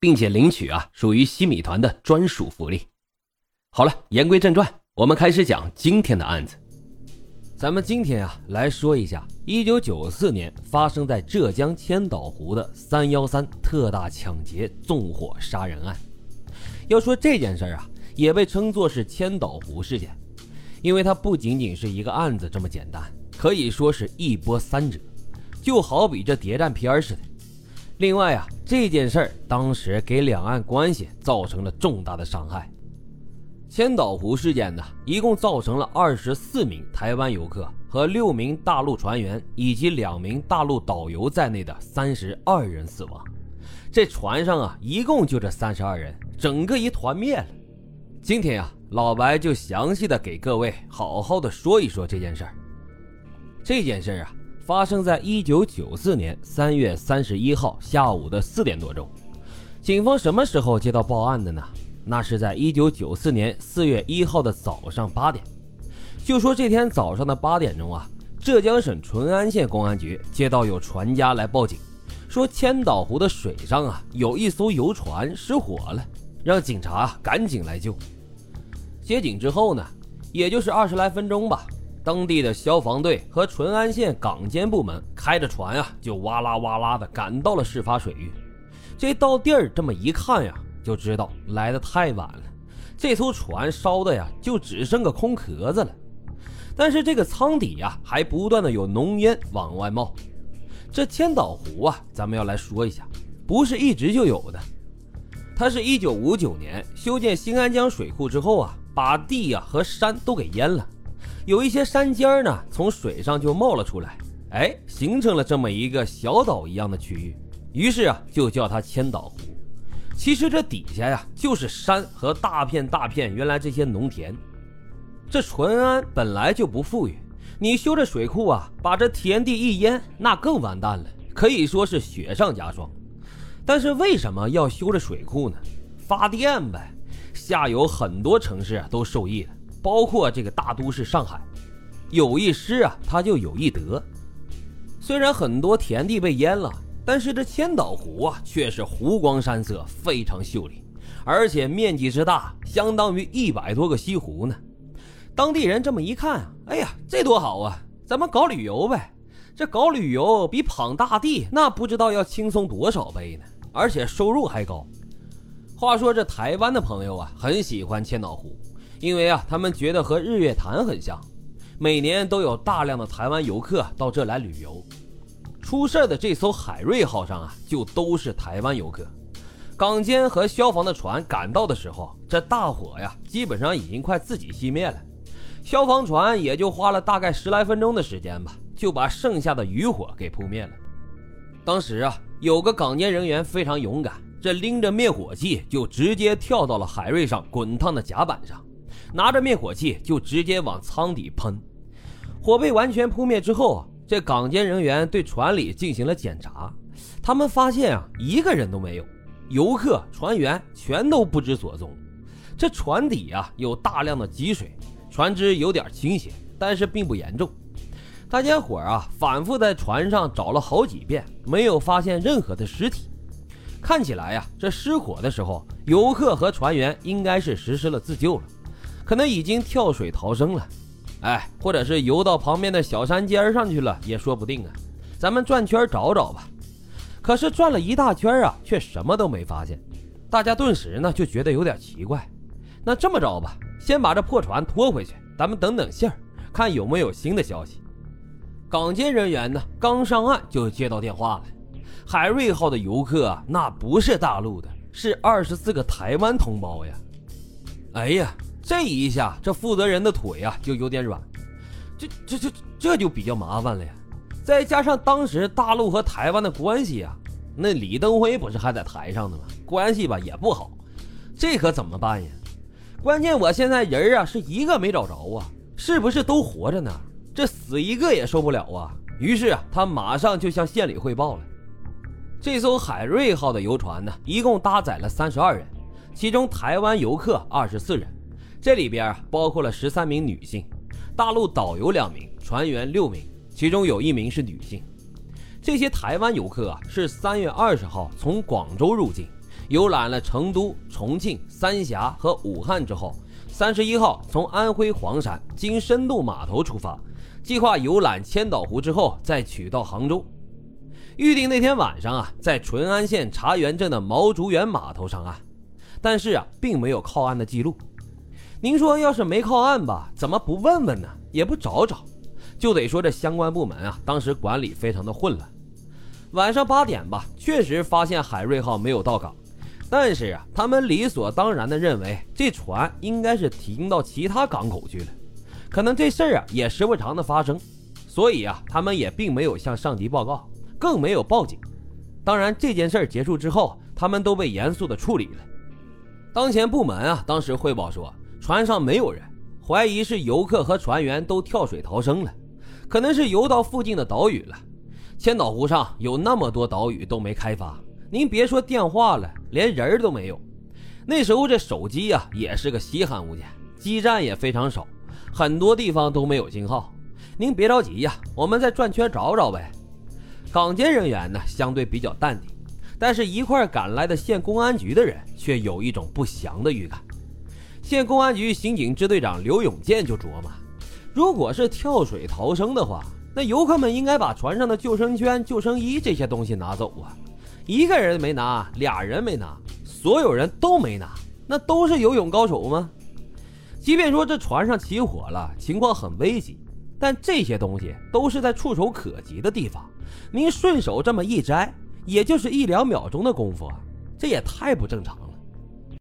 并且领取啊，属于西米团的专属福利。好了，言归正传，我们开始讲今天的案子。咱们今天啊，来说一下1994年发生在浙江千岛湖的“三幺三”特大抢劫纵火杀人案。要说这件事儿啊，也被称作是千岛湖事件，因为它不仅仅是一个案子这么简单，可以说是一波三折，就好比这谍战片似的。另外啊，这件事儿当时给两岸关系造成了重大的伤害。千岛湖事件呢，一共造成了二十四名台湾游客和六名大陆船员以及两名大陆导游在内的三十二人死亡。这船上啊，一共就这三十二人，整个一团灭了。今天呀，老白就详细的给各位好好的说一说这件事儿。这件事儿啊。发生在一九九四年三月三十一号下午的四点多钟，警方什么时候接到报案的呢？那是在一九九四年四月一号的早上八点。就说这天早上的八点钟啊，浙江省淳安县公安局接到有船家来报警，说千岛湖的水上啊有一艘游船失火了，让警察赶紧来救。接警之后呢，也就是二十来分钟吧。当地的消防队和淳安县港监部门开着船啊，就哇啦哇啦的赶到了事发水域。这到地儿这么一看呀，就知道来的太晚了。这艘船烧的呀，就只剩个空壳子了。但是这个舱底呀，还不断的有浓烟往外冒。这千岛湖啊，咱们要来说一下，不是一直就有的。它是一九五九年修建新安江水库之后啊，把地呀和山都给淹了。有一些山尖儿呢，从水上就冒了出来，哎，形成了这么一个小岛一样的区域，于是啊，就叫它千岛湖。其实这底下呀，就是山和大片大片原来这些农田。这淳安本来就不富裕，你修这水库啊，把这田地一淹，那更完蛋了，可以说是雪上加霜。但是为什么要修这水库呢？发电呗，下游很多城市都受益了。包括这个大都市上海，有一失啊，它就有一得。虽然很多田地被淹了，但是这千岛湖啊，却是湖光山色，非常秀丽，而且面积之大，相当于一百多个西湖呢。当地人这么一看啊，哎呀，这多好啊！咱们搞旅游呗。这搞旅游比捧大地那不知道要轻松多少倍呢，而且收入还高。话说这台湾的朋友啊，很喜欢千岛湖。因为啊，他们觉得和日月潭很像，每年都有大量的台湾游客到这来旅游。出事的这艘海瑞号上啊，就都是台湾游客。港监和消防的船赶到的时候，这大火呀，基本上已经快自己熄灭了。消防船也就花了大概十来分钟的时间吧，就把剩下的余火给扑灭了。当时啊，有个港监人员非常勇敢，这拎着灭火器就直接跳到了海瑞上滚烫的甲板上。拿着灭火器就直接往舱底喷，火被完全扑灭之后啊，这港监人员对船里进行了检查，他们发现啊一个人都没有，游客、船员全都不知所踪。这船底啊有大量的积水，船只有点倾斜，但是并不严重。大家伙啊反复在船上找了好几遍，没有发现任何的尸体。看起来呀，这失火的时候，游客和船员应该是实施了自救了。可能已经跳水逃生了，哎，或者是游到旁边的小山尖上去了，也说不定啊。咱们转圈找找吧。可是转了一大圈啊，却什么都没发现。大家顿时呢就觉得有点奇怪。那这么着吧，先把这破船拖回去，咱们等等信儿，看有没有新的消息。港监人员呢刚上岸就接到电话了，海瑞号的游客啊，那不是大陆的，是二十四个台湾同胞呀。哎呀！这一下，这负责人的腿啊就有点软，这这这这就比较麻烦了呀。再加上当时大陆和台湾的关系啊，那李登辉不是还在台上呢吗？关系吧也不好，这可怎么办呀？关键我现在人啊是一个没找着啊，是不是都活着呢？这死一个也受不了啊！于是啊，他马上就向县里汇报了。这艘海瑞号的游船呢，一共搭载了三十二人，其中台湾游客二十四人，这里边包括了十三名女性，大陆导游两名，船员六名，其中有一名是女性。这些台湾游客啊，是三月二十号从广州入境。游览了成都、重庆、三峡和武汉之后，三十一号从安徽黄山经深度码头出发，计划游览千岛湖之后再取到杭州。预定那天晚上啊，在淳安县茶园镇的毛竹园码头上岸，但是啊，并没有靠岸的记录。您说要是没靠岸吧，怎么不问问呢？也不找找，就得说这相关部门啊，当时管理非常的混乱。晚上八点吧，确实发现海瑞号没有到港。但是啊，他们理所当然的认为这船应该是停到其他港口去了，可能这事儿啊也时不常的发生，所以啊，他们也并没有向上级报告，更没有报警。当然，这件事儿结束之后，他们都被严肃的处理了。当前部门啊，当时汇报说，船上没有人，怀疑是游客和船员都跳水逃生了，可能是游到附近的岛屿了。千岛湖上有那么多岛屿都没开发。您别说电话了，连人都没有。那时候这手机呀也是个稀罕物件，基站也非常少，很多地方都没有信号。您别着急呀，我们再转圈找找呗。港监人员呢相对比较淡定，但是一块赶来的县公安局的人却有一种不祥的预感。县公安局刑警支队长刘永健就琢磨：如果是跳水逃生的话，那游客们应该把船上的救生圈、救生衣这些东西拿走啊。一个人没拿，俩人没拿，所有人都没拿，那都是游泳高手吗？即便说这船上起火了，情况很危急，但这些东西都是在触手可及的地方，您顺手这么一摘，也就是一两秒钟的功夫，这也太不正常了。